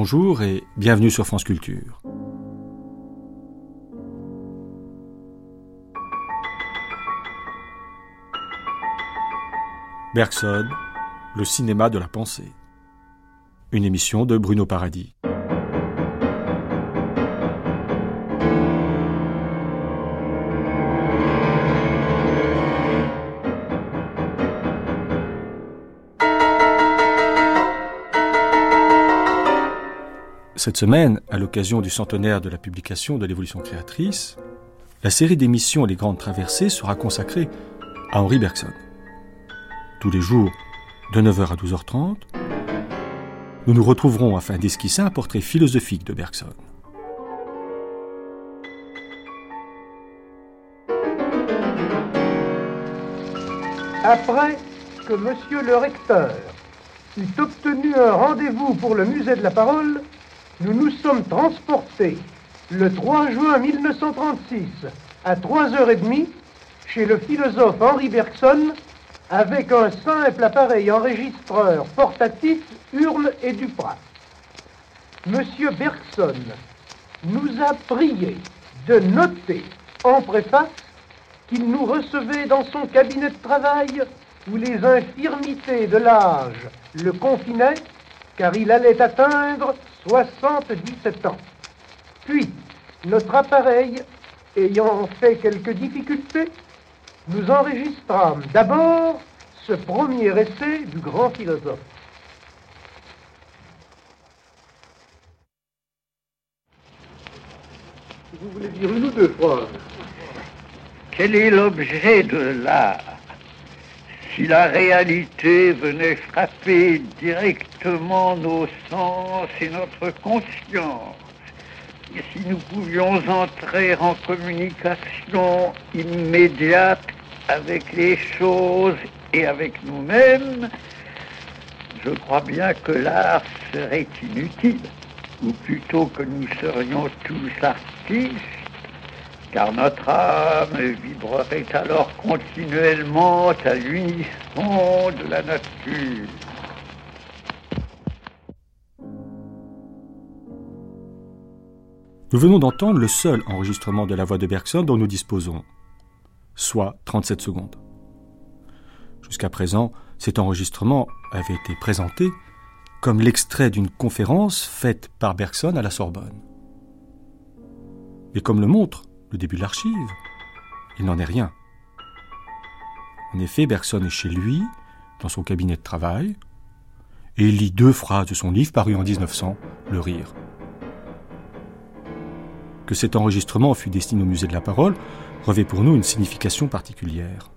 Bonjour et bienvenue sur France Culture. Bergson, le cinéma de la pensée. Une émission de Bruno Paradis. Cette semaine, à l'occasion du centenaire de la publication de l'évolution créatrice, la série d'émissions Les Grandes Traversées sera consacrée à Henri Bergson. Tous les jours, de 9h à 12h30, nous nous retrouverons afin d'esquisser un portrait philosophique de Bergson. Après que monsieur le recteur eut obtenu un rendez-vous pour le musée de la parole, nous nous sommes transportés le 3 juin 1936 à 3h30 chez le philosophe Henri Bergson avec un simple appareil enregistreur portatif Hurle et Duprat. Monsieur Bergson nous a prié de noter en préface qu'il nous recevait dans son cabinet de travail où les infirmités de l'âge le confinaient car il allait atteindre 77 ans. Puis, notre appareil ayant fait quelques difficultés, nous enregistrâmes d'abord ce premier essai du grand philosophe. Vous voulez dire une ou deux phrases Quel est l'objet de l'art? Si la réalité venait frapper directement nos sens et notre conscience, et si nous pouvions entrer en communication immédiate avec les choses et avec nous-mêmes, je crois bien que l'art serait inutile, ou plutôt que nous serions tous artistes, car notre âme vibrerait alors continuellement à l'unisson de la nature. Nous venons d'entendre le seul enregistrement de la voix de Bergson dont nous disposons, soit 37 secondes. Jusqu'à présent, cet enregistrement avait été présenté comme l'extrait d'une conférence faite par Bergson à la Sorbonne. Et comme le montre le début de l'archive. Il n'en est rien. En effet, Bergson est chez lui, dans son cabinet de travail, et il lit deux phrases de son livre paru en 1900, Le Rire. Que cet enregistrement fut destiné au musée de la parole revêt pour nous une signification particulière.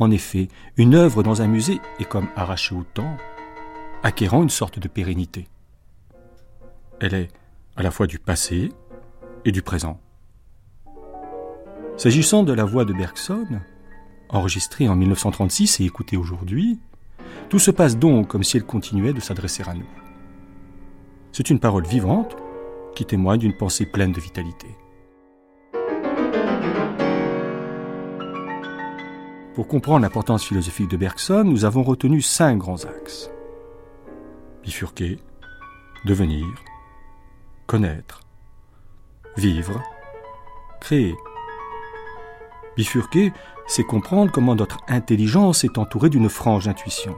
En effet, une œuvre dans un musée est comme arrachée au temps, acquérant une sorte de pérennité. Elle est à la fois du passé et du présent. S'agissant de la voix de Bergson, enregistrée en 1936 et écoutée aujourd'hui, tout se passe donc comme si elle continuait de s'adresser à nous. C'est une parole vivante qui témoigne d'une pensée pleine de vitalité. Pour comprendre l'importance philosophique de Bergson, nous avons retenu cinq grands axes. Bifurquer, devenir, connaître, vivre, créer. Bifurquer, c'est comprendre comment notre intelligence est entourée d'une frange d'intuition.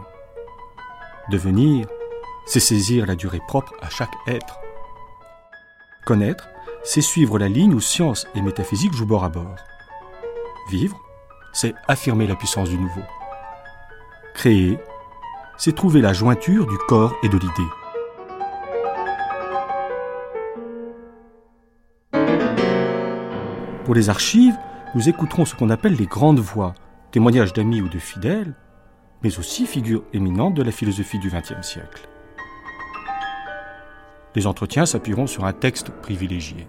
Devenir, c'est saisir la durée propre à chaque être. Connaître, c'est suivre la ligne où science et métaphysique jouent bord à bord. Vivre, c'est affirmer la puissance du nouveau. Créer, c'est trouver la jointure du corps et de l'idée. Pour les archives, nous écouterons ce qu'on appelle les grandes voix, témoignages d'amis ou de fidèles, mais aussi figures éminentes de la philosophie du XXe siècle. Les entretiens s'appuieront sur un texte privilégié.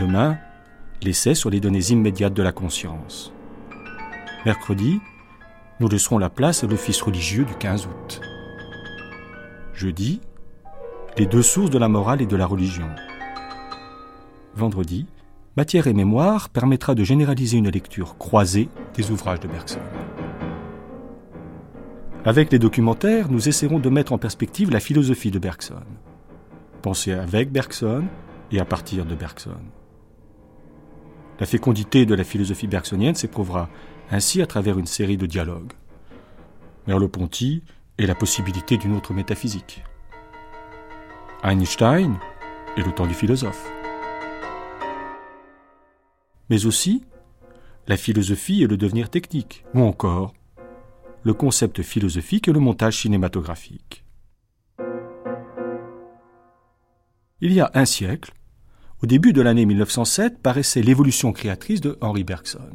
Demain, l'essai sur les données immédiates de la conscience. Mercredi, nous laisserons la place à l'office religieux du 15 août. Jeudi, les deux sources de la morale et de la religion. Vendredi, Matière et mémoire permettra de généraliser une lecture croisée des ouvrages de Bergson. Avec les documentaires, nous essaierons de mettre en perspective la philosophie de Bergson. Penser avec Bergson et à partir de Bergson. La fécondité de la philosophie bergsonienne s'éprouvera ainsi à travers une série de dialogues. Merleau-Ponty et la possibilité d'une autre métaphysique. Einstein et le temps du philosophe. Mais aussi la philosophie et le devenir technique, ou encore le concept philosophique et le montage cinématographique. Il y a un siècle, au début de l'année 1907, paraissait l'évolution créatrice de Henri Bergson.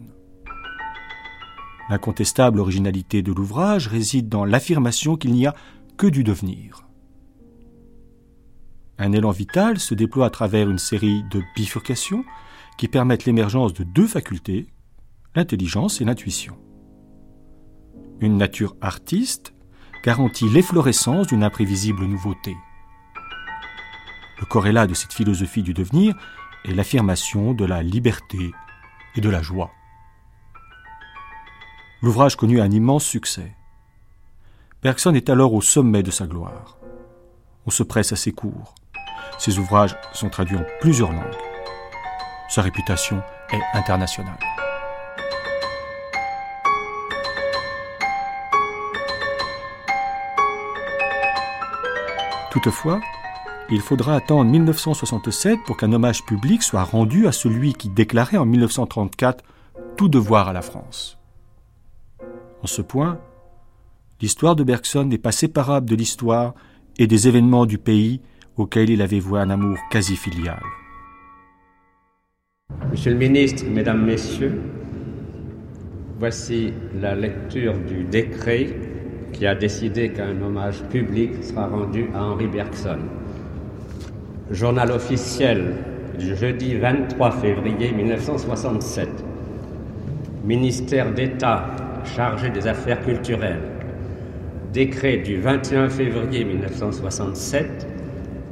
L'incontestable originalité de l'ouvrage réside dans l'affirmation qu'il n'y a que du devenir. Un élan vital se déploie à travers une série de bifurcations qui permettent l'émergence de deux facultés, l'intelligence et l'intuition. Une nature artiste garantit l'efflorescence d'une imprévisible nouveauté. Le corrélat de cette philosophie du devenir est l'affirmation de la liberté et de la joie. L'ouvrage connut un immense succès. Bergson est alors au sommet de sa gloire. On se presse à ses cours. Ses ouvrages sont traduits en plusieurs langues. Sa réputation est internationale. Toutefois, il faudra attendre 1967 pour qu'un hommage public soit rendu à celui qui déclarait en 1934 tout devoir à la France. En ce point, l'histoire de Bergson n'est pas séparable de l'histoire et des événements du pays auquel il avait voué un amour quasi filial. Monsieur le ministre, Mesdames, Messieurs, voici la lecture du décret qui a décidé qu'un hommage public sera rendu à Henri Bergson. Journal officiel du jeudi 23 février 1967. Ministère d'État chargé des affaires culturelles. Décret du 21 février 1967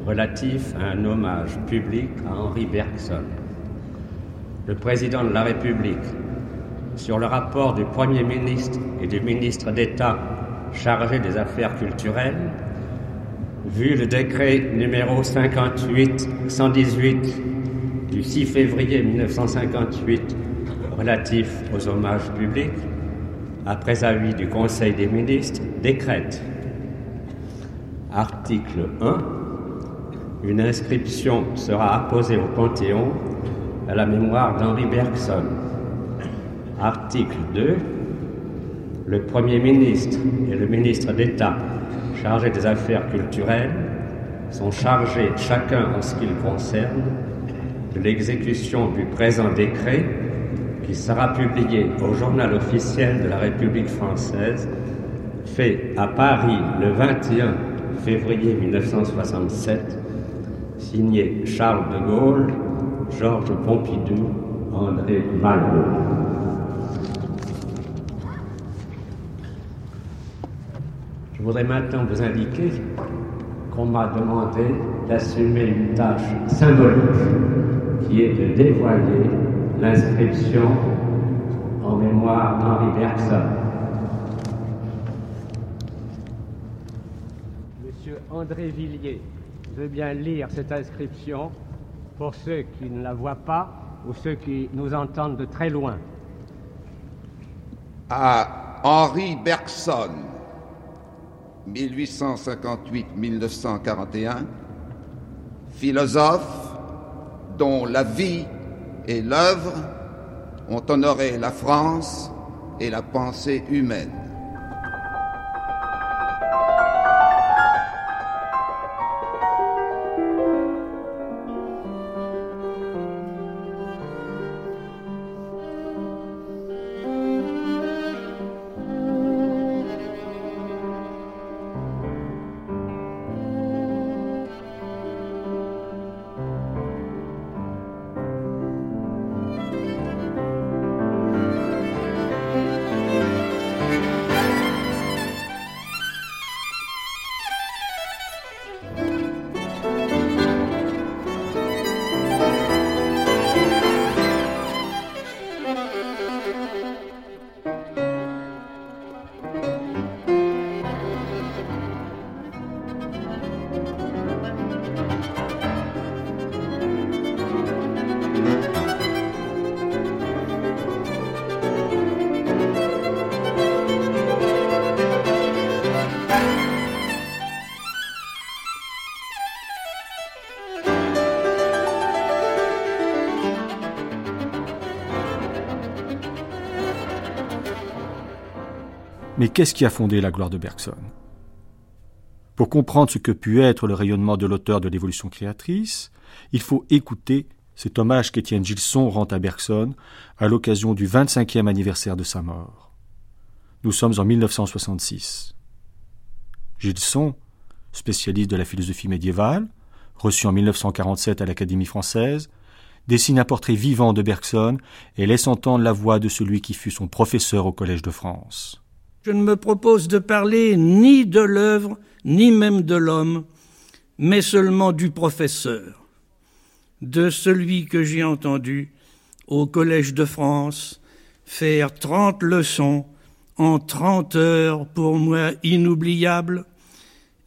relatif à un hommage public à Henri Bergson. Le président de la République, sur le rapport du Premier ministre et du ministre d'État chargé des affaires culturelles, vu le décret numéro 58-118 du 6 février 1958 relatif aux hommages publics, après avis du Conseil des ministres, décrète. Article 1. Une inscription sera apposée au Panthéon à la mémoire d'Henri Bergson. Article 2. Le Premier ministre et le ministre d'État chargés des affaires culturelles sont chargés, chacun en ce qui concerne, de l'exécution du présent décret qui sera publié au journal officiel de la République française, fait à Paris le 21 février 1967, signé Charles de Gaulle, Georges Pompidou, André Malraux. Je voudrais maintenant vous indiquer qu'on m'a demandé d'assumer une tâche symbolique qui est de dévoiler l'inscription en mémoire d'Henri Bergson. Monsieur André Villiers veut bien lire cette inscription pour ceux qui ne la voient pas ou ceux qui nous entendent de très loin. À Henri Bergson, 1858-1941, philosophe dont la vie et l'œuvre ont honoré la France et la pensée humaine. Mais qu'est-ce qui a fondé la gloire de Bergson? Pour comprendre ce que put être le rayonnement de l'auteur de l'évolution créatrice, il faut écouter cet hommage qu'Étienne Gilson rend à Bergson à l'occasion du 25e anniversaire de sa mort. Nous sommes en 1966. Gilson, spécialiste de la philosophie médiévale, reçu en 1947 à l'Académie française, dessine un portrait vivant de Bergson et laisse entendre la voix de celui qui fut son professeur au Collège de France. Je ne me propose de parler ni de l'œuvre, ni même de l'homme, mais seulement du professeur, de celui que j'ai entendu au Collège de France faire trente leçons en trente heures pour moi inoubliables,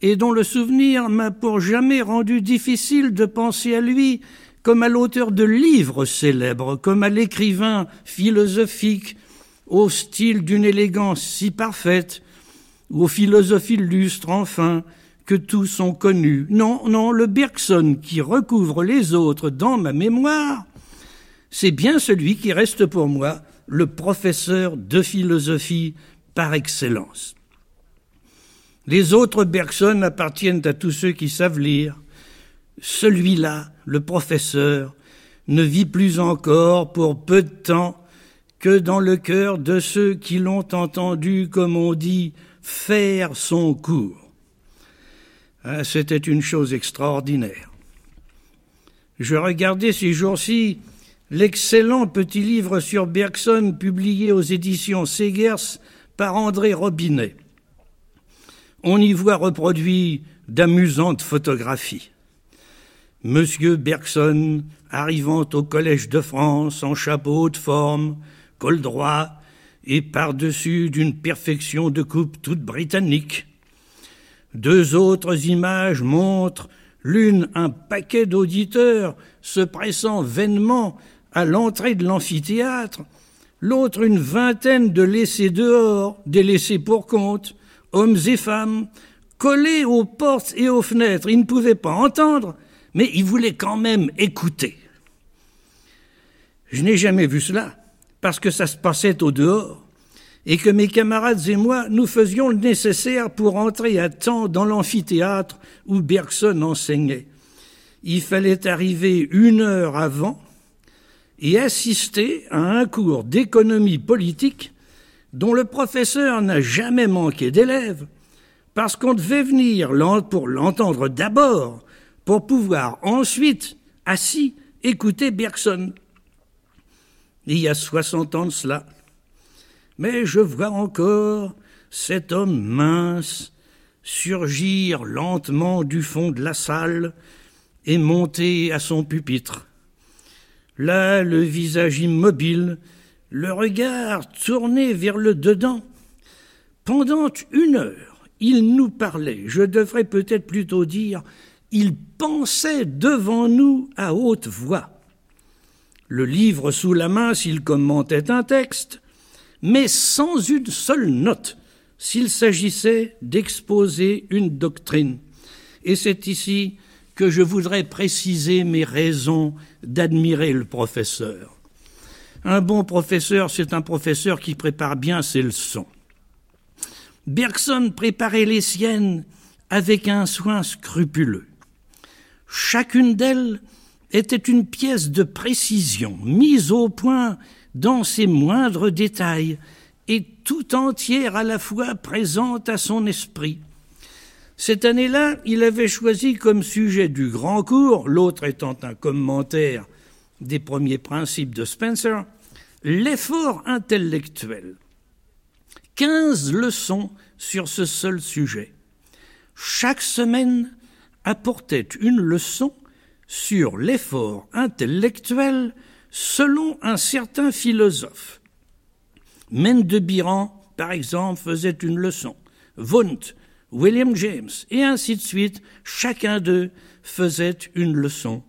et dont le souvenir m'a pour jamais rendu difficile de penser à lui comme à l'auteur de livres célèbres, comme à l'écrivain philosophique, au style d'une élégance si parfaite, aux philosophes illustres, enfin, que tous ont connu. Non, non, le Bergson qui recouvre les autres dans ma mémoire, c'est bien celui qui reste pour moi le professeur de philosophie par excellence. Les autres Bergson appartiennent à tous ceux qui savent lire. Celui-là, le professeur, ne vit plus encore pour peu de temps que dans le cœur de ceux qui l'ont entendu, comme on dit, faire son cours. Ah, c'était une chose extraordinaire. Je regardais ces jours-ci l'excellent petit livre sur Bergson publié aux éditions Segers par André Robinet on y voit reproduit d'amusantes photographies. Monsieur Bergson arrivant au Collège de France en chapeau de forme, col droit et par-dessus d'une perfection de coupe toute britannique. Deux autres images montrent l'une un paquet d'auditeurs se pressant vainement à l'entrée de l'amphithéâtre, l'autre une vingtaine de laissés dehors, des laissés pour compte, hommes et femmes, collés aux portes et aux fenêtres. Ils ne pouvaient pas entendre, mais ils voulaient quand même écouter. Je n'ai jamais vu cela, parce que ça se passait au dehors, et que mes camarades et moi, nous faisions le nécessaire pour entrer à temps dans l'amphithéâtre où Bergson enseignait. Il fallait arriver une heure avant et assister à un cours d'économie politique dont le professeur n'a jamais manqué d'élèves, parce qu'on devait venir pour l'entendre d'abord, pour pouvoir ensuite, assis, écouter Bergson. Il y a soixante ans de cela. Mais je vois encore cet homme mince surgir lentement du fond de la salle et monter à son pupitre. Là, le visage immobile le regard tourné vers le dedans. Pendant une heure, il nous parlait, je devrais peut-être plutôt dire, il pensait devant nous à haute voix. Le livre sous la main s'il commentait un texte, mais sans une seule note s'il s'agissait d'exposer une doctrine. Et c'est ici que je voudrais préciser mes raisons d'admirer le professeur. Un bon professeur, c'est un professeur qui prépare bien ses leçons. Bergson préparait les siennes avec un soin scrupuleux. Chacune d'elles était une pièce de précision, mise au point dans ses moindres détails, et tout entière à la fois présente à son esprit. Cette année-là, il avait choisi comme sujet du grand cours, l'autre étant un commentaire des premiers principes de Spencer, l'effort intellectuel. Quinze leçons sur ce seul sujet. Chaque semaine apportait une leçon sur l'effort intellectuel selon un certain philosophe. Mène de Biran, par exemple, faisait une leçon. Wundt, William James, et ainsi de suite, chacun d'eux faisait une leçon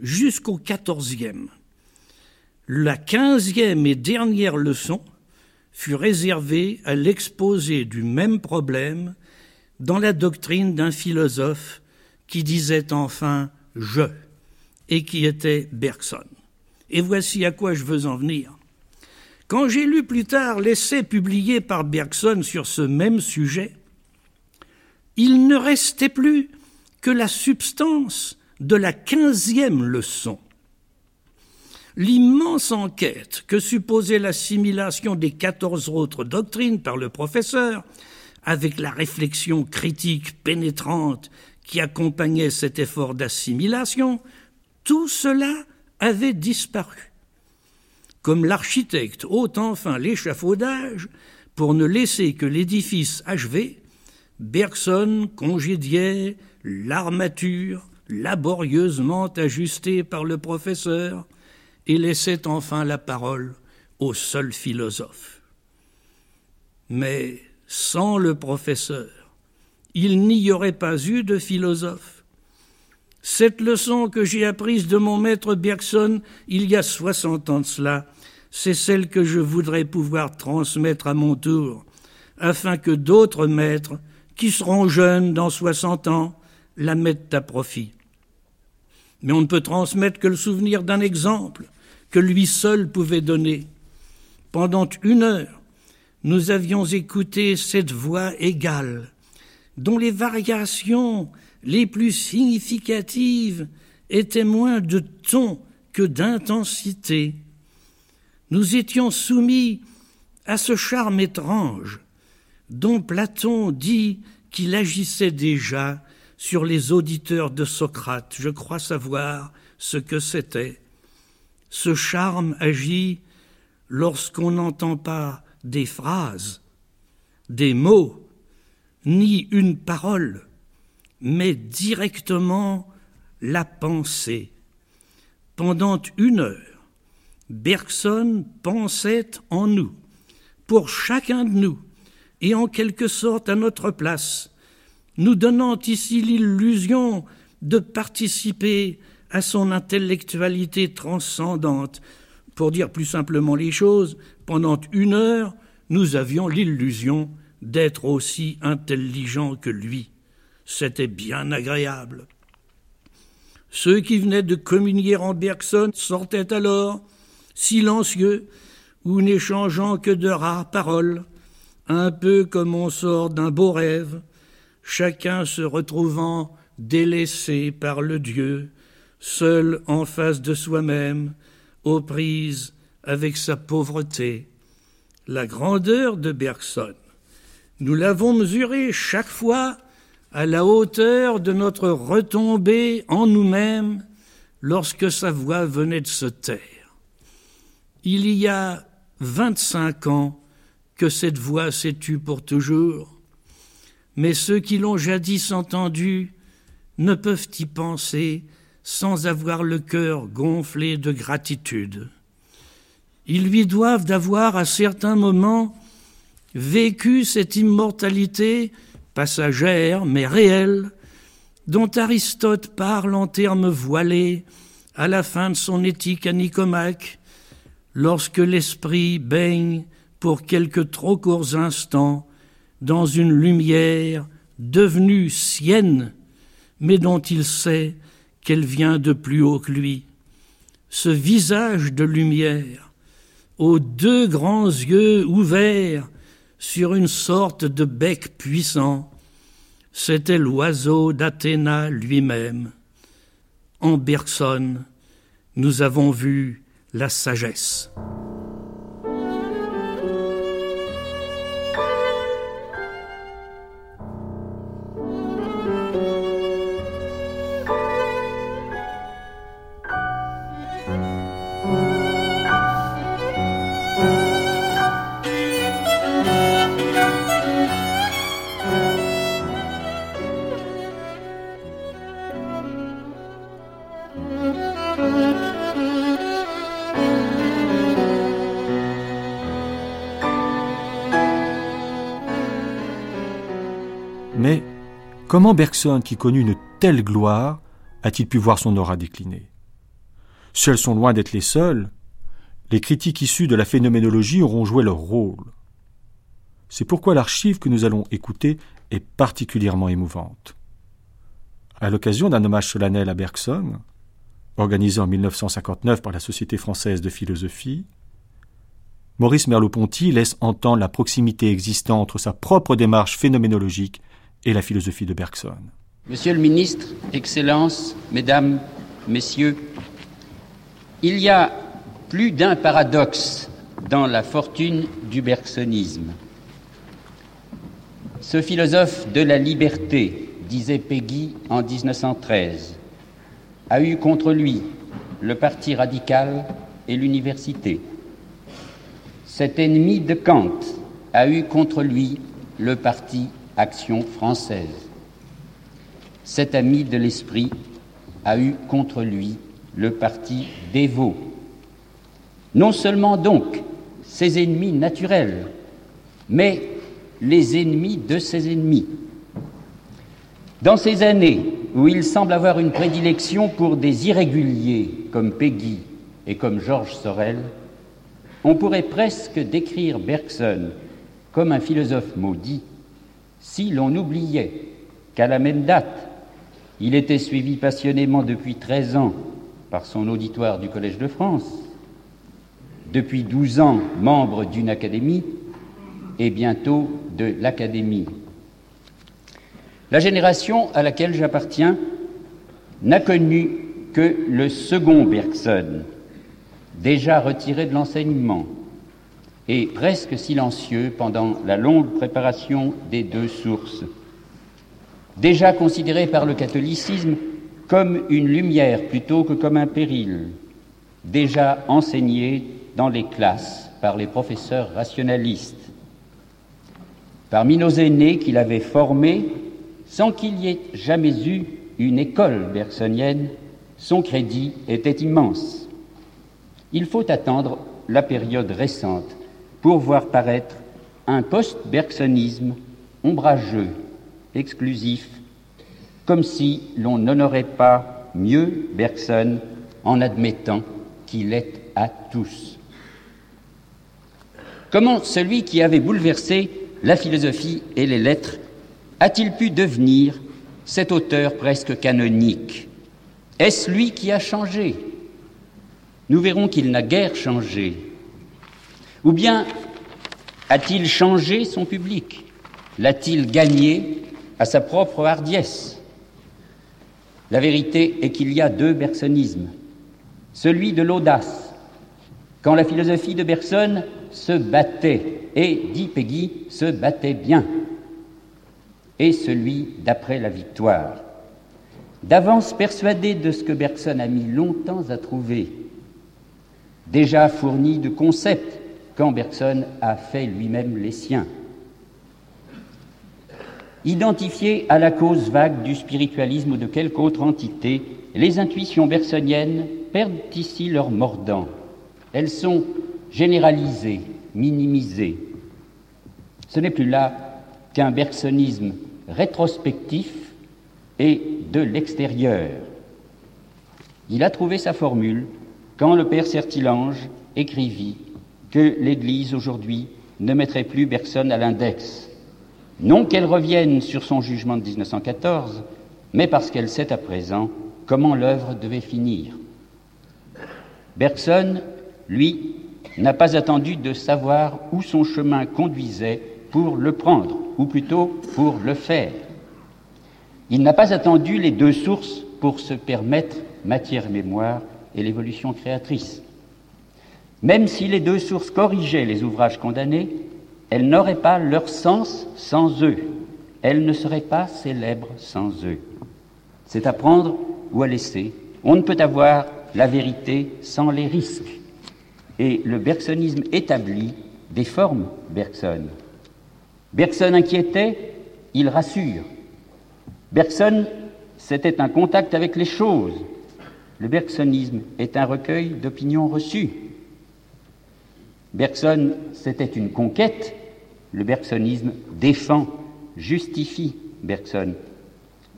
jusqu'au quatorzième. La quinzième et dernière leçon fut réservée à l'exposé du même problème dans la doctrine d'un philosophe qui disait enfin je et qui était Bergson. Et voici à quoi je veux en venir. Quand j'ai lu plus tard l'essai publié par Bergson sur ce même sujet, il ne restait plus que la substance de la quinzième leçon. L'immense enquête que supposait l'assimilation des quatorze autres doctrines par le professeur, avec la réflexion critique pénétrante qui accompagnait cet effort d'assimilation, tout cela avait disparu. Comme l'architecte ôte enfin l'échafaudage pour ne laisser que l'édifice achevé, Bergson congédiait l'armature laborieusement ajustée par le professeur et laissait enfin la parole au seul philosophe. Mais sans le professeur, il n'y aurait pas eu de philosophe. Cette leçon que j'ai apprise de mon maître Bergson il y a soixante ans de cela, c'est celle que je voudrais pouvoir transmettre à mon tour, afin que d'autres maîtres qui seront jeunes dans soixante ans, la mettent à profit. Mais on ne peut transmettre que le souvenir d'un exemple que lui seul pouvait donner. Pendant une heure, nous avions écouté cette voix égale, dont les variations les plus significatives étaient moins de ton que d'intensité. Nous étions soumis à ce charme étrange dont Platon dit qu'il agissait déjà sur les auditeurs de Socrate. Je crois savoir ce que c'était. Ce charme agit lorsqu'on n'entend pas des phrases, des mots, ni une parole, mais directement la pensée. Pendant une heure, Bergson pensait en nous, pour chacun de nous, et en quelque sorte à notre place, nous donnant ici l'illusion de participer à son intellectualité transcendante. Pour dire plus simplement les choses, pendant une heure, nous avions l'illusion d'être aussi intelligents que lui. C'était bien agréable. Ceux qui venaient de communier en Bergson sortaient alors, silencieux, ou n'échangeant que de rares paroles, un peu comme on sort d'un beau rêve, chacun se retrouvant délaissé par le Dieu, seul en face de soi-même, aux prises avec sa pauvreté. La grandeur de Bergson, nous l'avons mesurée chaque fois à la hauteur de notre retombée en nous-mêmes lorsque sa voix venait de se taire. Il y a vingt-cinq ans, que cette voix s'est tue pour toujours. Mais ceux qui l'ont jadis entendu ne peuvent y penser sans avoir le cœur gonflé de gratitude. Ils lui doivent d'avoir à certains moments vécu cette immortalité passagère mais réelle dont Aristote parle en termes voilés à la fin de son éthique à Nicomaque, lorsque l'esprit baigne pour quelques trop courts instants dans une lumière devenue sienne, mais dont il sait qu'elle vient de plus haut que lui. Ce visage de lumière, aux deux grands yeux ouverts sur une sorte de bec puissant, c'était l'oiseau d'Athéna lui-même. En Bergson, nous avons vu la sagesse. Comment Bergson, qui connut une telle gloire, a-t-il pu voir son aura décliner Seuls sont loin d'être les seuls. Les critiques issues de la phénoménologie auront joué leur rôle. C'est pourquoi l'archive que nous allons écouter est particulièrement émouvante. À l'occasion d'un hommage solennel à Bergson, organisé en 1959 par la Société française de philosophie, Maurice Merleau-Ponty laisse entendre la proximité existant entre sa propre démarche phénoménologique et la philosophie de Bergson. Monsieur le ministre, Excellences, Mesdames, Messieurs, il y a plus d'un paradoxe dans la fortune du bergsonisme. Ce philosophe de la liberté, disait Peggy en 1913, a eu contre lui le parti radical et l'université. Cet ennemi de Kant a eu contre lui le parti Action française. Cet ami de l'esprit a eu contre lui le parti dévot. Non seulement donc ses ennemis naturels, mais les ennemis de ses ennemis. Dans ces années où il semble avoir une prédilection pour des irréguliers comme Peggy et comme Georges Sorel, on pourrait presque décrire Bergson comme un philosophe maudit si l'on oubliait qu'à la même date, il était suivi passionnément depuis 13 ans par son auditoire du Collège de France, depuis 12 ans membre d'une académie et bientôt de l'Académie. La génération à laquelle j'appartiens n'a connu que le second Bergson, déjà retiré de l'enseignement et presque silencieux pendant la longue préparation des deux sources, déjà considéré par le catholicisme comme une lumière plutôt que comme un péril, déjà enseigné dans les classes par les professeurs rationalistes. Parmi nos aînés qu'il avait formés, sans qu'il y ait jamais eu une école bergsonienne, son crédit était immense. Il faut attendre la période récente pour voir paraître un post-bergsonisme ombrageux, exclusif, comme si l'on n'honorait pas mieux Bergson en admettant qu'il est à tous. Comment celui qui avait bouleversé la philosophie et les lettres a-t-il pu devenir cet auteur presque canonique? Est-ce lui qui a changé? Nous verrons qu'il n'a guère changé. Ou bien a-t-il changé son public? L'a-t-il gagné à sa propre hardiesse? La vérité est qu'il y a deux bergsonismes. Celui de l'audace, quand la philosophie de Bergson se battait, et, dit Peggy, se battait bien, et celui d'après la victoire. D'avance persuadé de ce que Bergson a mis longtemps à trouver, déjà fourni de concepts quand Bergson a fait lui-même les siens. Identifié à la cause vague du spiritualisme ou de quelque autre entité, les intuitions bergsoniennes perdent ici leur mordant. Elles sont généralisées, minimisées. Ce n'est plus là qu'un bergsonisme rétrospectif et de l'extérieur. Il a trouvé sa formule quand le père Sertilange écrivit que l'Église aujourd'hui ne mettrait plus Bergson à l'index. Non qu'elle revienne sur son jugement de 1914, mais parce qu'elle sait à présent comment l'œuvre devait finir. Bergson, lui, n'a pas attendu de savoir où son chemin conduisait pour le prendre, ou plutôt pour le faire. Il n'a pas attendu les deux sources pour se permettre matière-mémoire et l'évolution créatrice. Même si les deux sources corrigeaient les ouvrages condamnés, elles n'auraient pas leur sens sans eux. Elles ne seraient pas célèbres sans eux. C'est à prendre ou à laisser. On ne peut avoir la vérité sans les risques. Et le bergsonisme établit des formes Bergson. Bergson inquiétait, il rassure. Bergson, c'était un contact avec les choses. Le bergsonisme est un recueil d'opinions reçues. Bergson, c'était une conquête. Le bergsonisme défend, justifie Bergson.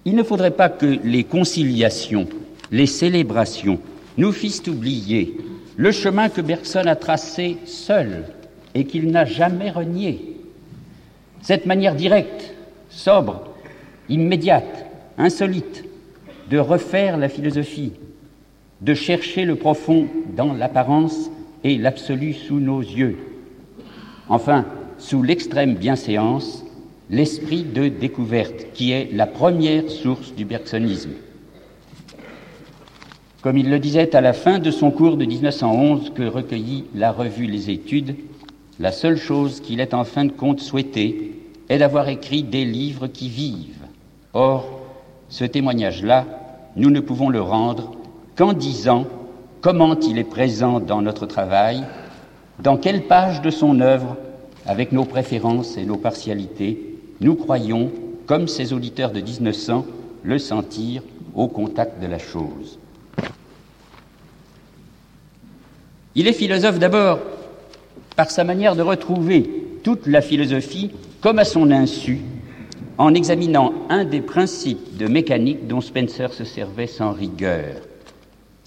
Il ne faudrait pas que les conciliations, les célébrations nous fissent oublier le chemin que Bergson a tracé seul et qu'il n'a jamais renié. Cette manière directe, sobre, immédiate, insolite de refaire la philosophie, de chercher le profond dans l'apparence et l'absolu sous nos yeux, Enfin, sous l'extrême bienséance, l'esprit de découverte, qui est la première source du bergsonisme. Comme il le disait à la fin de son cours de 1911 que recueillit la revue Les Études, la seule chose qu'il ait en fin de compte souhaité est d'avoir écrit des livres qui vivent. Or, ce témoignage-là, nous ne pouvons le rendre qu'en disant comment il est présent dans notre travail, dans quelle page de son œuvre, avec nos préférences et nos partialités, nous croyons, comme ces auditeurs de 1900, le sentir au contact de la chose. Il est philosophe d'abord par sa manière de retrouver toute la philosophie comme à son insu, en examinant un des principes de mécanique dont Spencer se servait sans rigueur.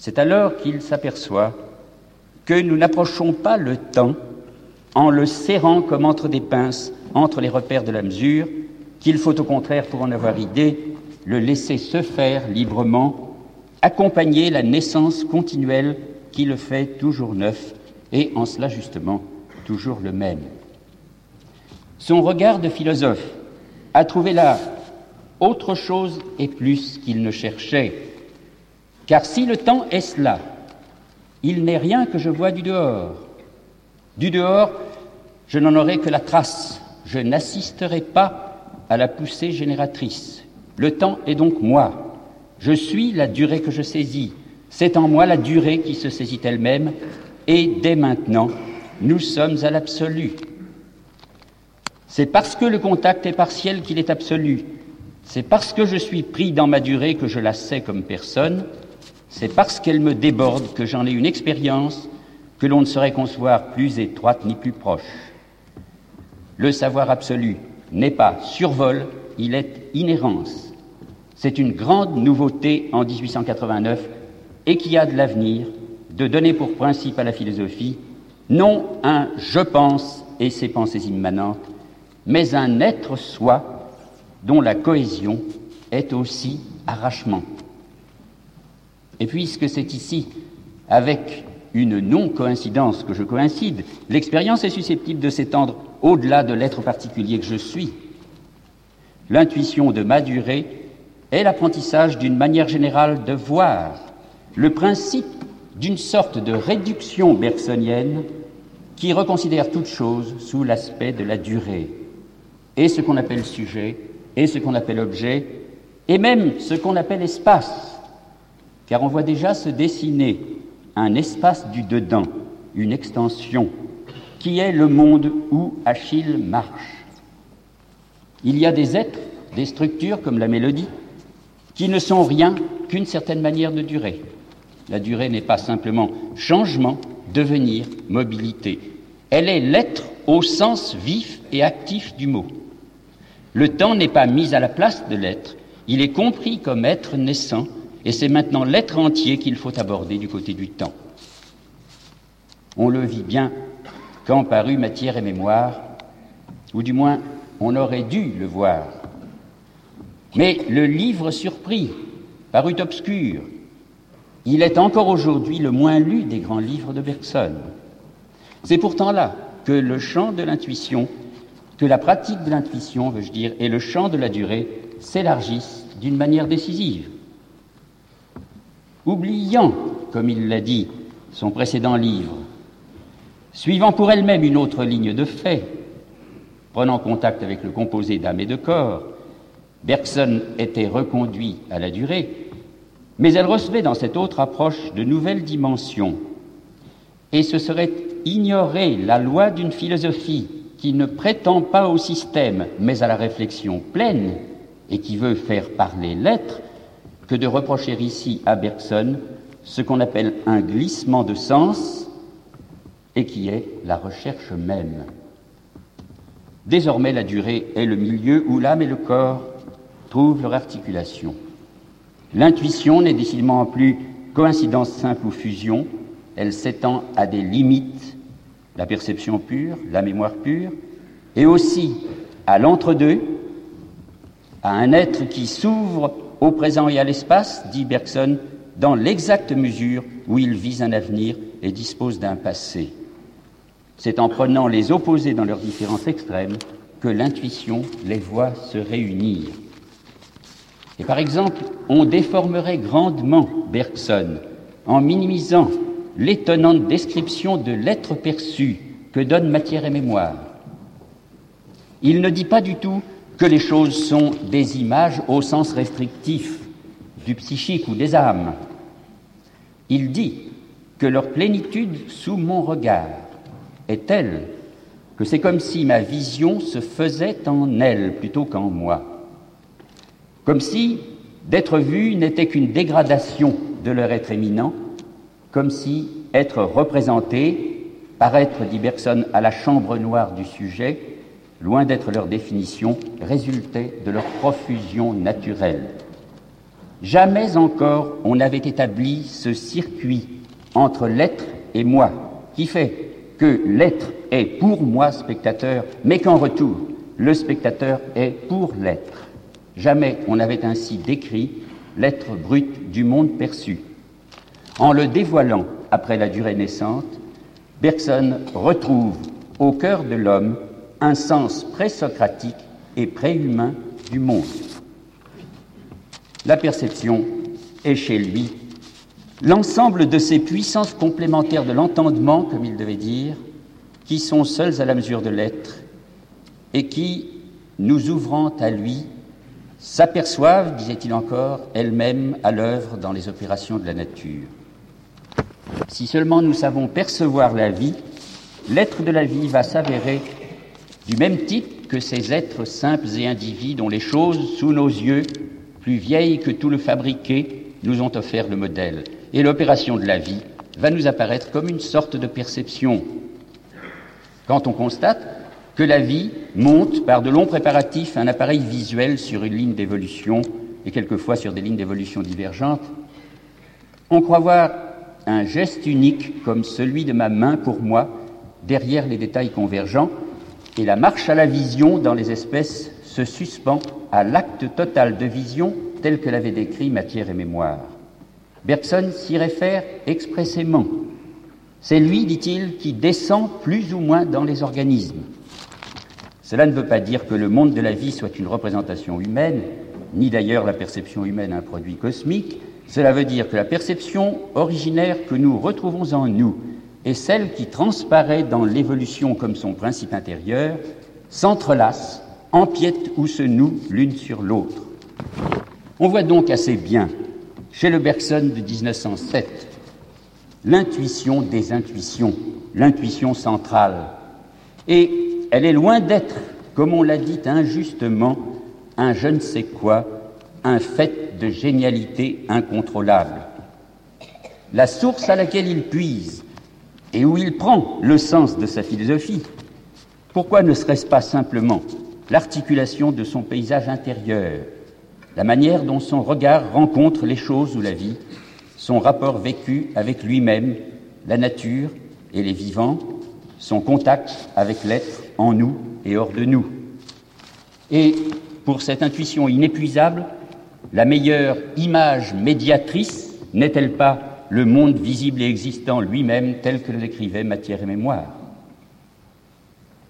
C'est alors qu'il s'aperçoit que nous n'approchons pas le temps en le serrant comme entre des pinces entre les repères de la mesure, qu'il faut au contraire, pour en avoir idée, le laisser se faire librement, accompagner la naissance continuelle qui le fait toujours neuf et en cela justement toujours le même. Son regard de philosophe a trouvé là autre chose et plus qu'il ne cherchait, car si le temps est cela, il n'est rien que je vois du dehors. Du dehors, je n'en aurai que la trace, je n'assisterai pas à la poussée génératrice. Le temps est donc moi. Je suis la durée que je saisis. C'est en moi la durée qui se saisit elle-même. Et dès maintenant, nous sommes à l'absolu. C'est parce que le contact est partiel qu'il est absolu. C'est parce que je suis pris dans ma durée que je la sais comme personne. C'est parce qu'elle me déborde que j'en ai une expérience que l'on ne saurait concevoir plus étroite ni plus proche. Le savoir absolu n'est pas survol, il est inhérence. C'est une grande nouveauté en 1889 et qui a de l'avenir de donner pour principe à la philosophie non un je pense et ses pensées immanentes, mais un être soi dont la cohésion est aussi arrachement. Et puisque c'est ici, avec une non-coïncidence que je coïncide, l'expérience est susceptible de s'étendre au-delà de l'être particulier que je suis. L'intuition de ma durée est l'apprentissage d'une manière générale de voir, le principe d'une sorte de réduction bergsonienne qui reconsidère toute chose sous l'aspect de la durée, et ce qu'on appelle sujet, et ce qu'on appelle objet, et même ce qu'on appelle espace, car on voit déjà se dessiner un espace du dedans, une extension, qui est le monde où Achille marche. Il y a des êtres, des structures comme la mélodie, qui ne sont rien qu'une certaine manière de durer. La durée n'est pas simplement changement, devenir, mobilité. Elle est l'être au sens vif et actif du mot. Le temps n'est pas mis à la place de l'être, il est compris comme être naissant, et c'est maintenant l'être entier qu'il faut aborder du côté du temps. On le vit bien quand parut Matière et Mémoire, ou du moins on aurait dû le voir. Mais le livre surpris parut obscur. Il est encore aujourd'hui le moins lu des grands livres de Bergson. C'est pourtant là que le champ de l'intuition, que la pratique de l'intuition, veux-je dire, et le champ de la durée s'élargissent d'une manière décisive. Oubliant, comme il l'a dit, son précédent livre, suivant pour elle-même une autre ligne de fait, prenant contact avec le composé d'âme et de corps, Bergson était reconduit à la durée, mais elle recevait dans cette autre approche de nouvelles dimensions, et ce serait ignorer la loi d'une philosophie qui ne prétend pas au système, mais à la réflexion pleine, et qui veut faire parler l'être, que de reprocher ici à Bergson ce qu'on appelle un glissement de sens, et qui est la recherche même. Désormais, la durée est le milieu où l'âme et le corps trouvent leur articulation. L'intuition n'est décidément plus coïncidence simple ou fusion, elle s'étend à des limites, la perception pure, la mémoire pure, et aussi à l'entre-deux, à un être qui s'ouvre au présent et à l'espace, dit Bergson, dans l'exacte mesure où il vise un avenir et dispose d'un passé. C'est en prenant les opposés dans leurs différences extrêmes que l'intuition les voit se réunir. Et par exemple, on déformerait grandement Bergson en minimisant l'étonnante description de l'être perçu que donne matière et mémoire. Il ne dit pas du tout que les choses sont des images au sens restrictif du psychique ou des âmes. Il dit que leur plénitude sous mon regard est telle que c'est comme si ma vision se faisait en elle plutôt qu'en moi. Comme si d'être vu n'était qu'une dégradation de leur être éminent, comme si être représenté, paraître, dit Bergson, à la chambre noire du sujet, loin d'être leur définition, résultait de leur profusion naturelle. Jamais encore on n'avait établi ce circuit entre l'être et moi, qui fait que l'être est pour moi spectateur, mais qu'en retour, le spectateur est pour l'être. Jamais on n'avait ainsi décrit l'être brut du monde perçu. En le dévoilant après la durée naissante, Bergson retrouve au cœur de l'homme un sens présocratique et préhumain du monde. La perception est chez lui l'ensemble de ces puissances complémentaires de l'entendement, comme il devait dire, qui sont seules à la mesure de l'être et qui, nous ouvrant à lui, s'aperçoivent, disait-il encore, elles-mêmes à l'œuvre dans les opérations de la nature. Si seulement nous savons percevoir la vie, l'être de la vie va s'avérer du même type que ces êtres simples et individus dont les choses, sous nos yeux, plus vieilles que tout le fabriqué, nous ont offert le modèle et l'opération de la vie va nous apparaître comme une sorte de perception. Quand on constate que la vie monte par de longs préparatifs un appareil visuel sur une ligne d'évolution et quelquefois sur des lignes d'évolution divergentes, on croit voir un geste unique comme celui de ma main pour moi derrière les détails convergents et la marche à la vision dans les espèces se suspend à l'acte total de vision tel que l'avait décrit matière et mémoire. Bergson s'y réfère expressément. C'est lui, dit-il, qui descend plus ou moins dans les organismes. Cela ne veut pas dire que le monde de la vie soit une représentation humaine, ni d'ailleurs la perception humaine un produit cosmique. Cela veut dire que la perception originaire que nous retrouvons en nous et celle qui transparaît dans l'évolution comme son principe intérieur s'entrelacent, empiètent ou se nouent l'une sur l'autre. On voit donc assez bien chez le Bergson de 1907, l'intuition des intuitions, l'intuition centrale. Et elle est loin d'être, comme on l'a dit injustement, un je ne sais quoi, un fait de génialité incontrôlable. La source à laquelle il puise et où il prend le sens de sa philosophie, pourquoi ne serait-ce pas simplement l'articulation de son paysage intérieur, la manière dont son regard rencontre les choses ou la vie, son rapport vécu avec lui-même, la nature et les vivants, son contact avec l'être en nous et hors de nous. Et pour cette intuition inépuisable, la meilleure image médiatrice n'est-elle pas le monde visible et existant lui-même tel que le Matière et Mémoire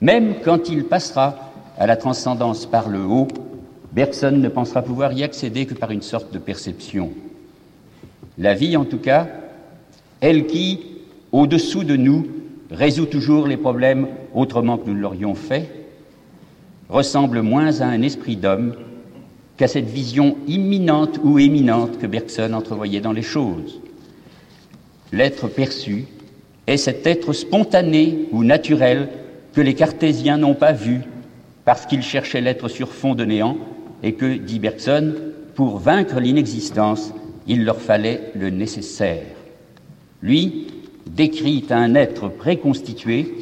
Même quand il passera à la transcendance par le haut, Bergson ne pensera pouvoir y accéder que par une sorte de perception. La vie, en tout cas, elle qui, au-dessous de nous, résout toujours les problèmes autrement que nous l'aurions fait, ressemble moins à un esprit d'homme qu'à cette vision imminente ou éminente que Bergson entrevoyait dans les choses. L'être perçu est cet être spontané ou naturel que les cartésiens n'ont pas vu parce qu'ils cherchaient l'être sur fond de néant et que, dit Bergson, pour vaincre l'inexistence, il leur fallait le nécessaire. Lui décrit un être préconstitué,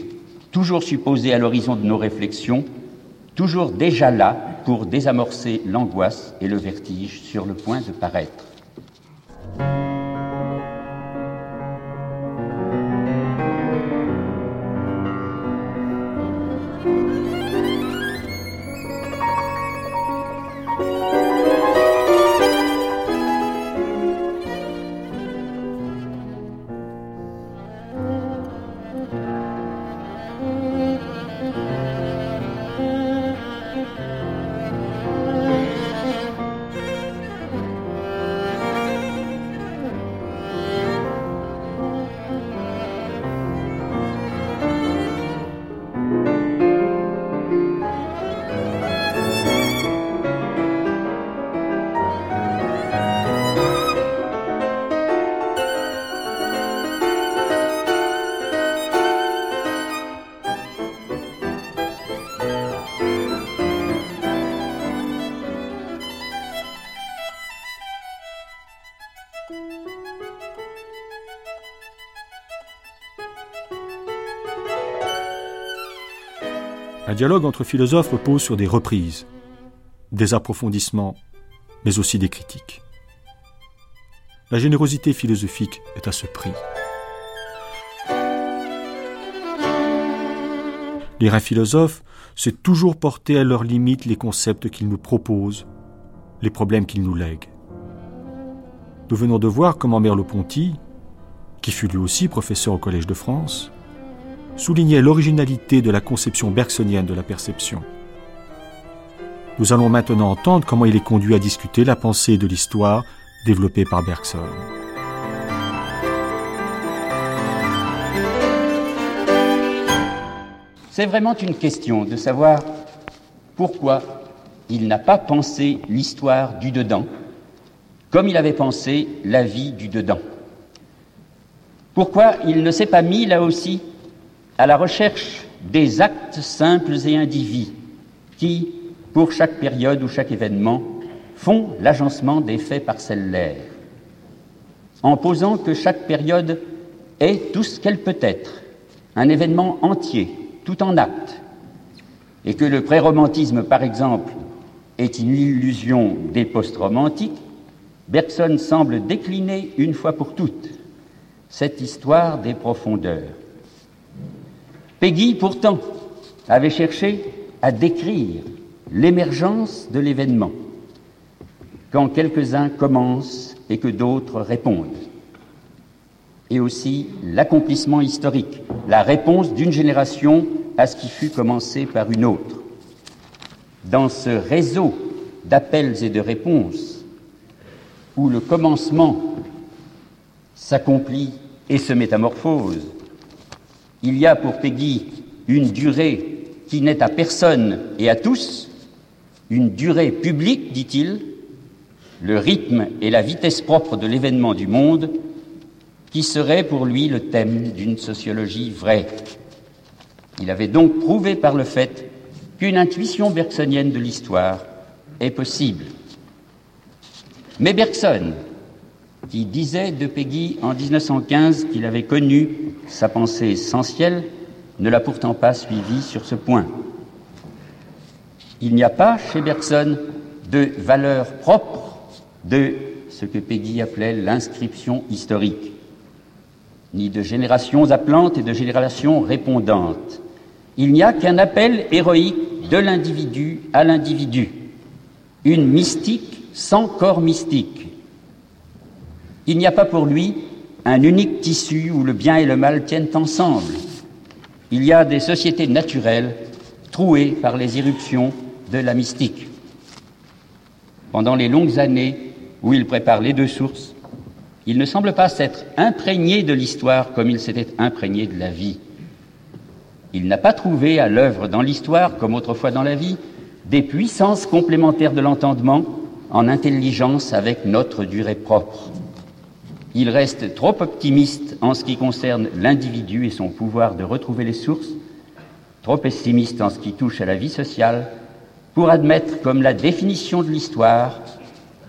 toujours supposé à l'horizon de nos réflexions, toujours déjà là pour désamorcer l'angoisse et le vertige sur le point de paraître. Dialogue entre philosophes repose sur des reprises, des approfondissements, mais aussi des critiques. La générosité philosophique est à ce prix. Lire un philosophe, c'est toujours porter à leurs limites les concepts qu'il nous propose, les problèmes qu'il nous lègue. Nous venons de voir comment Merleau-Ponty, qui fut lui aussi professeur au Collège de France, soulignait l'originalité de la conception bergsonienne de la perception. Nous allons maintenant entendre comment il est conduit à discuter la pensée de l'histoire développée par Bergson. C'est vraiment une question de savoir pourquoi il n'a pas pensé l'histoire du dedans comme il avait pensé la vie du dedans. Pourquoi il ne s'est pas mis là aussi à la recherche des actes simples et indivis qui, pour chaque période ou chaque événement, font l'agencement des faits parcellaires, en posant que chaque période est tout ce qu'elle peut être, un événement entier, tout en actes, et que le pré-romantisme, par exemple, est une illusion des post-romantiques, Bergson semble décliner une fois pour toutes cette histoire des profondeurs. Peggy, pourtant, avait cherché à décrire l'émergence de l'événement, quand quelques-uns commencent et que d'autres répondent, et aussi l'accomplissement historique, la réponse d'une génération à ce qui fut commencé par une autre. Dans ce réseau d'appels et de réponses, où le commencement s'accomplit et se métamorphose, il y a pour Peggy une durée qui n'est à personne et à tous, une durée publique, dit-il, le rythme et la vitesse propre de l'événement du monde, qui serait pour lui le thème d'une sociologie vraie. Il avait donc prouvé par le fait qu'une intuition bergsonienne de l'histoire est possible. Mais Bergson, qui disait de Peggy en 1915 qu'il avait connu sa pensée essentielle, ne l'a pourtant pas suivi sur ce point. Il n'y a pas chez Bergson de valeur propre de ce que Peggy appelait l'inscription historique, ni de générations appelantes et de générations répondantes. Il n'y a qu'un appel héroïque de l'individu à l'individu, une mystique sans corps mystique, il n'y a pas pour lui un unique tissu où le bien et le mal tiennent ensemble. Il y a des sociétés naturelles trouées par les irruptions de la mystique. Pendant les longues années où il prépare les deux sources, il ne semble pas s'être imprégné de l'histoire comme il s'était imprégné de la vie. Il n'a pas trouvé à l'œuvre dans l'histoire, comme autrefois dans la vie, des puissances complémentaires de l'entendement en intelligence avec notre durée propre. Il reste trop optimiste en ce qui concerne l'individu et son pouvoir de retrouver les sources, trop pessimiste en ce qui touche à la vie sociale, pour admettre comme la définition de l'histoire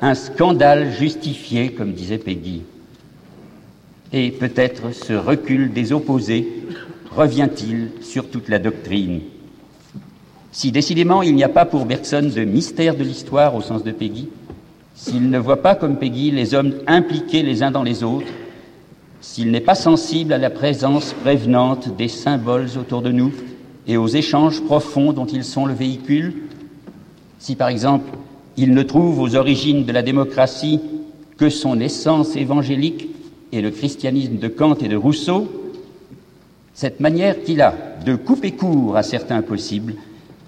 un scandale justifié, comme disait Peggy. Et peut-être ce recul des opposés revient-il sur toute la doctrine. Si décidément il n'y a pas pour Bergson de mystère de l'histoire au sens de Peggy, s'il ne voit pas comme Peggy les hommes impliqués les uns dans les autres, s'il n'est pas sensible à la présence prévenante des symboles autour de nous et aux échanges profonds dont ils sont le véhicule, si par exemple il ne trouve aux origines de la démocratie que son essence évangélique et le christianisme de Kant et de Rousseau, cette manière qu'il a de couper court à certains possibles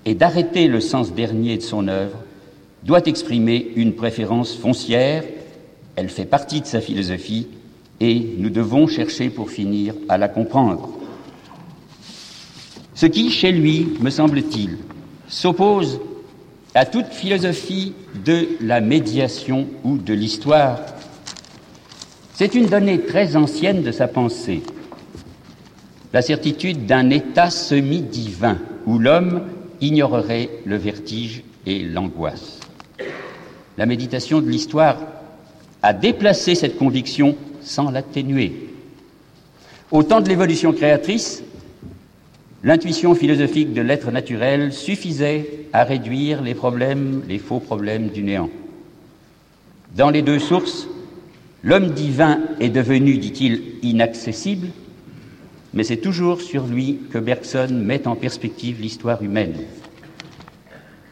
et d'arrêter le sens dernier de son œuvre doit exprimer une préférence foncière, elle fait partie de sa philosophie, et nous devons chercher pour finir à la comprendre. Ce qui, chez lui, me semble-t-il, s'oppose à toute philosophie de la médiation ou de l'histoire, c'est une donnée très ancienne de sa pensée, la certitude d'un état semi-divin où l'homme ignorerait le vertige et l'angoisse. La méditation de l'histoire à déplacer cette conviction sans l'atténuer. Au temps de l'évolution créatrice, l'intuition philosophique de l'être naturel suffisait à réduire les problèmes, les faux problèmes du néant. Dans les deux sources, l'homme divin est devenu, dit-il, inaccessible, mais c'est toujours sur lui que Bergson met en perspective l'histoire humaine.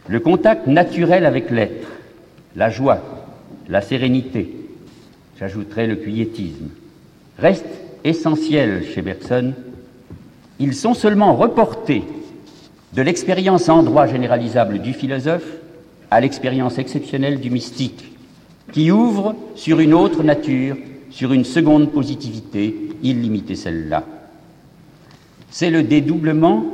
Le contact naturel avec l'être, la joie, la sérénité, j'ajouterai le quiétisme, reste essentiel chez Bergson. Ils sont seulement reportés de l'expérience en droit généralisable du philosophe à l'expérience exceptionnelle du mystique, qui ouvre sur une autre nature, sur une seconde positivité, illimitée celle-là. C'est le dédoublement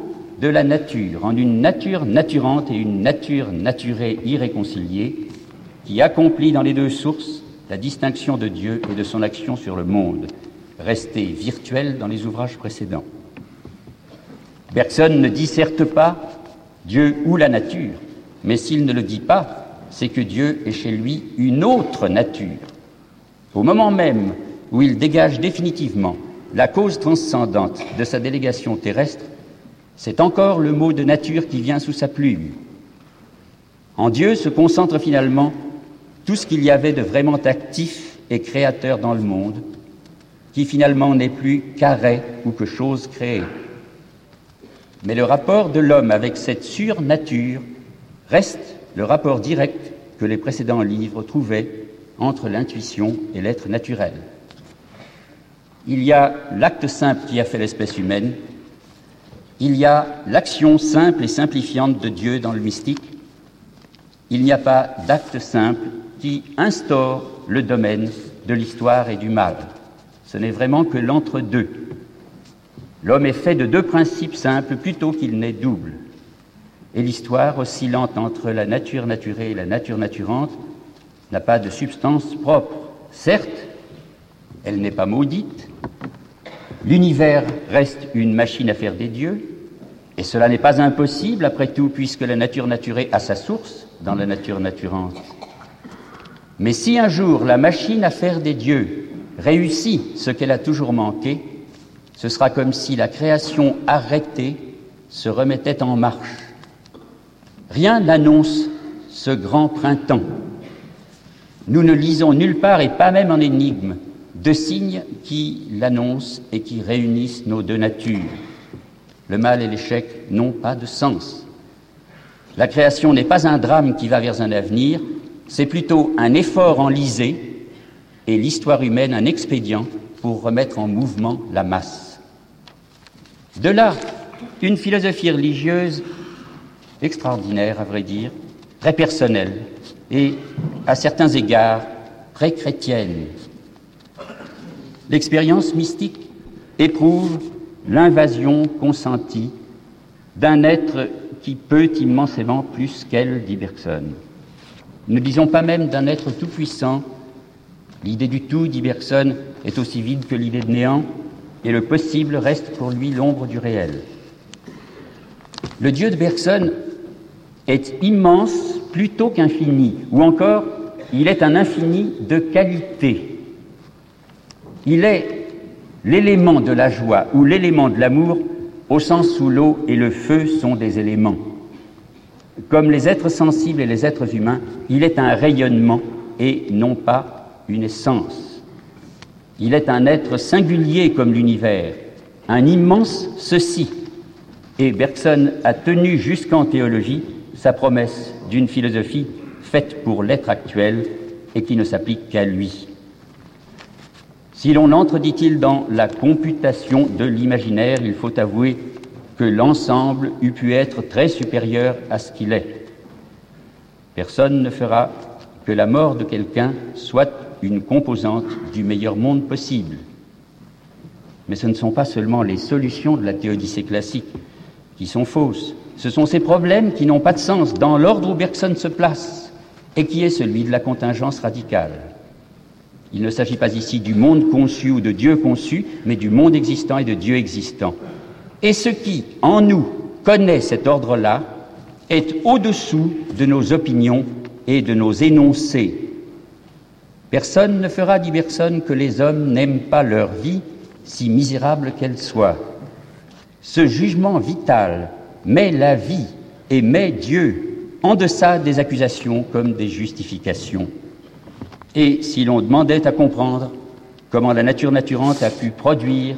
de la nature en une nature naturante et une nature naturée irréconciliée qui accomplit dans les deux sources la distinction de Dieu et de son action sur le monde, restée virtuelle dans les ouvrages précédents. Bergson ne disserte pas Dieu ou la nature, mais s'il ne le dit pas, c'est que Dieu est chez lui une autre nature. Au moment même où il dégage définitivement la cause transcendante de sa délégation terrestre, c'est encore le mot de nature qui vient sous sa plume. En Dieu se concentre finalement tout ce qu'il y avait de vraiment actif et créateur dans le monde, qui finalement n'est plus qu'arrêt ou que chose créée. Mais le rapport de l'homme avec cette surnature reste le rapport direct que les précédents livres trouvaient entre l'intuition et l'être naturel. Il y a l'acte simple qui a fait l'espèce humaine, il y a l'action simple et simplifiante de Dieu dans le mystique, il n'y a pas d'acte simple qui instaure le domaine de l'histoire et du mal. Ce n'est vraiment que l'entre-deux. L'homme est fait de deux principes simples plutôt qu'il n'est double. Et l'histoire, oscillante entre la nature naturée et la nature naturante, n'a pas de substance propre. Certes, elle n'est pas maudite, L'univers reste une machine à faire des dieux, et cela n'est pas impossible, après tout, puisque la nature naturée a sa source dans la nature naturante. Mais si un jour la machine à faire des dieux réussit ce qu'elle a toujours manqué, ce sera comme si la création arrêtée se remettait en marche. Rien n'annonce ce grand printemps. Nous ne lisons nulle part, et pas même en énigme, deux signes qui l'annoncent et qui réunissent nos deux natures. Le mal et l'échec n'ont pas de sens. La création n'est pas un drame qui va vers un avenir, c'est plutôt un effort enlisé et l'histoire humaine un expédient pour remettre en mouvement la masse. De là, une philosophie religieuse extraordinaire, à vrai dire, très personnelle et, à certains égards, très chrétienne, L'expérience mystique éprouve l'invasion consentie d'un être qui peut immensément plus qu'elle, dit Bergson. Ne disons pas même d'un être tout-puissant. L'idée du tout, dit Bergson, est aussi vide que l'idée de néant, et le possible reste pour lui l'ombre du réel. Le Dieu de Bergson est immense plutôt qu'infini, ou encore il est un infini de qualité. Il est l'élément de la joie ou l'élément de l'amour au sens où l'eau et le feu sont des éléments. Comme les êtres sensibles et les êtres humains, il est un rayonnement et non pas une essence. Il est un être singulier comme l'univers, un immense ceci. Et Bergson a tenu jusqu'en théologie sa promesse d'une philosophie faite pour l'être actuel et qui ne s'applique qu'à lui. Si l'on entre, dit-il, dans la computation de l'imaginaire, il faut avouer que l'ensemble eût pu être très supérieur à ce qu'il est. Personne ne fera que la mort de quelqu'un soit une composante du meilleur monde possible. Mais ce ne sont pas seulement les solutions de la théodicée classique qui sont fausses, ce sont ces problèmes qui n'ont pas de sens dans l'ordre où Bergson se place et qui est celui de la contingence radicale. Il ne s'agit pas ici du monde conçu ou de Dieu conçu, mais du monde existant et de Dieu existant. Et ce qui, en nous, connaît cet ordre-là, est au-dessous de nos opinions et de nos énoncés. Personne ne fera, dit Bergson, que les hommes n'aiment pas leur vie, si misérable qu'elle soit. Ce jugement vital met la vie et met Dieu en deçà des accusations comme des justifications. Et si l'on demandait à comprendre comment la nature naturante a pu produire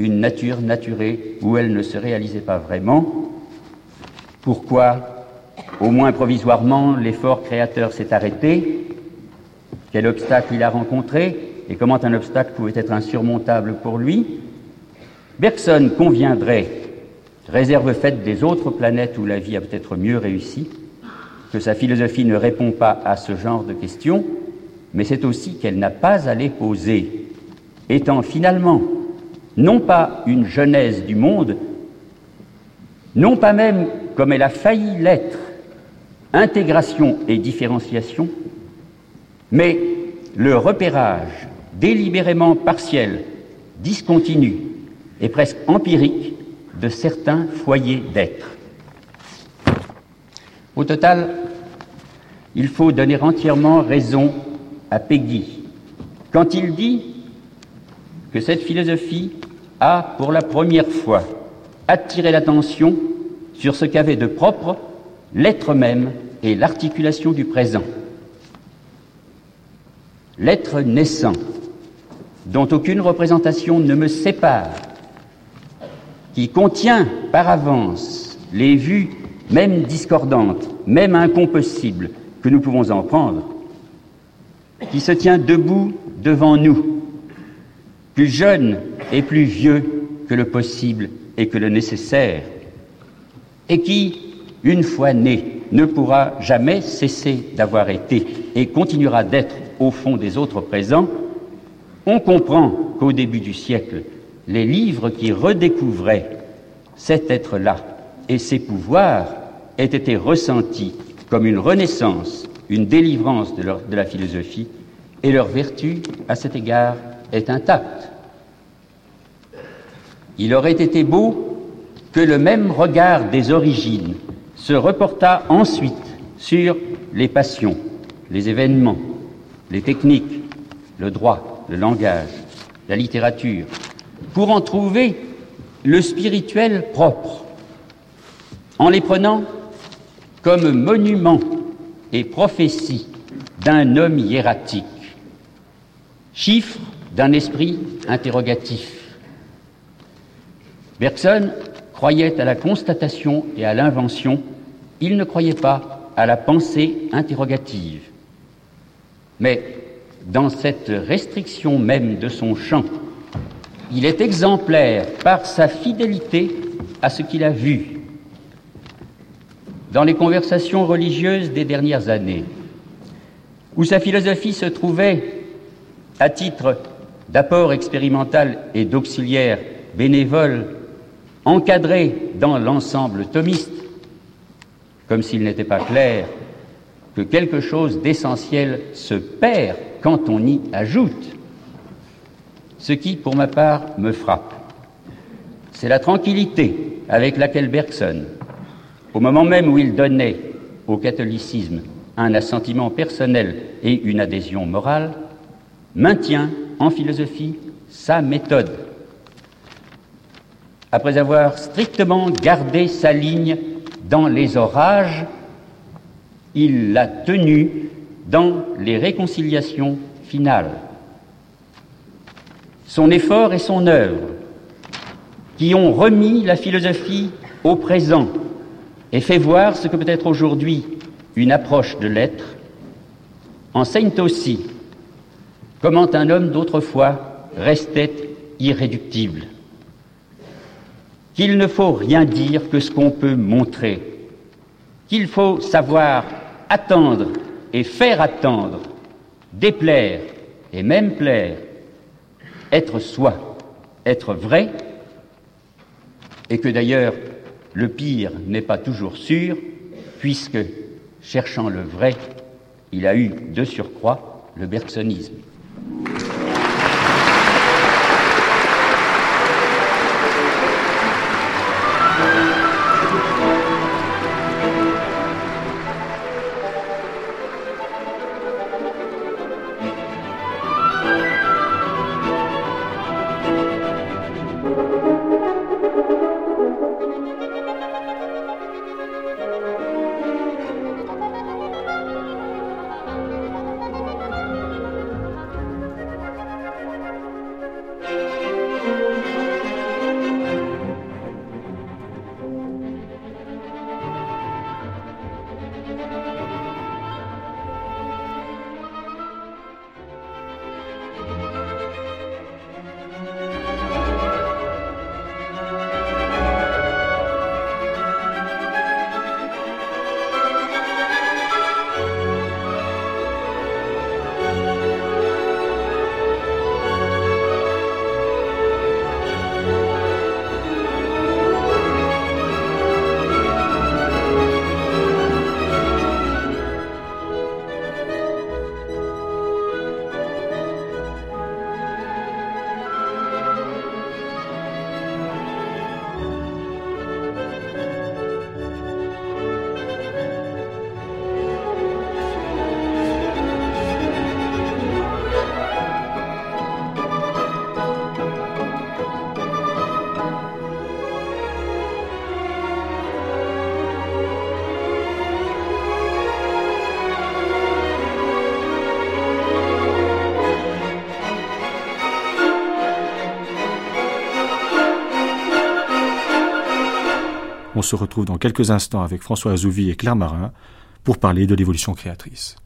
une nature naturée où elle ne se réalisait pas vraiment, pourquoi, au moins provisoirement, l'effort créateur s'est arrêté, quel obstacle il a rencontré? Et comment un obstacle pouvait être insurmontable pour lui, Bergson conviendrait, réserve faite des autres planètes où la vie a peut-être mieux réussi, que sa philosophie ne répond pas à ce genre de questions, mais c'est aussi qu'elle n'a pas à les poser, étant finalement non pas une genèse du monde, non pas même, comme elle a failli l'être, intégration et différenciation, mais le repérage délibérément partiel, discontinu et presque empirique de certains foyers d'être. Au total, il faut donner entièrement raison à Peggy quand il dit que cette philosophie a, pour la première fois, attiré l'attention sur ce qu'avait de propre l'être même et l'articulation du présent. L'être naissant, dont aucune représentation ne me sépare, qui contient par avance les vues, même discordantes, même incompossibles, que nous pouvons en prendre, qui se tient debout devant nous, plus jeune et plus vieux que le possible et que le nécessaire, et qui, une fois né, ne pourra jamais cesser d'avoir été et continuera d'être au fond des autres présents, on comprend qu'au début du siècle, les livres qui redécouvraient cet être-là et ses pouvoirs aient été ressentis comme une renaissance, une délivrance de, de la philosophie, et leur vertu, à cet égard, est intacte. Il aurait été beau que le même regard des origines se reportât ensuite sur les passions, les événements, les techniques, le droit, le langage, la littérature, pour en trouver le spirituel propre, en les prenant comme monument et prophétie d'un homme hiératique, chiffre d'un esprit interrogatif. Bergson croyait à la constatation et à l'invention, il ne croyait pas à la pensée interrogative. Mais dans cette restriction même de son champ, il est exemplaire par sa fidélité à ce qu'il a vu. Dans les conversations religieuses des dernières années, où sa philosophie se trouvait, à titre d'apport expérimental et d'auxiliaire bénévole, encadrée dans l'ensemble thomiste, comme s'il n'était pas clair que quelque chose d'essentiel se perd quand on y ajoute ce qui, pour ma part, me frappe, c'est la tranquillité avec laquelle Bergson, au moment même où il donnait au catholicisme un assentiment personnel et une adhésion morale, maintient en philosophie sa méthode. Après avoir strictement gardé sa ligne dans les orages, il l'a tenue dans les réconciliations finales. Son effort et son œuvre, qui ont remis la philosophie au présent et fait voir ce que peut être aujourd'hui une approche de l'être, enseignent aussi comment un homme d'autrefois restait irréductible, qu'il ne faut rien dire que ce qu'on peut montrer, qu'il faut savoir attendre et faire attendre, déplaire et même plaire, être soi, être vrai, et que d'ailleurs le pire n'est pas toujours sûr, puisque, cherchant le vrai, il a eu de surcroît le bergsonisme. On se retrouve dans quelques instants avec François Azouvi et Claire Marin pour parler de l'évolution créatrice.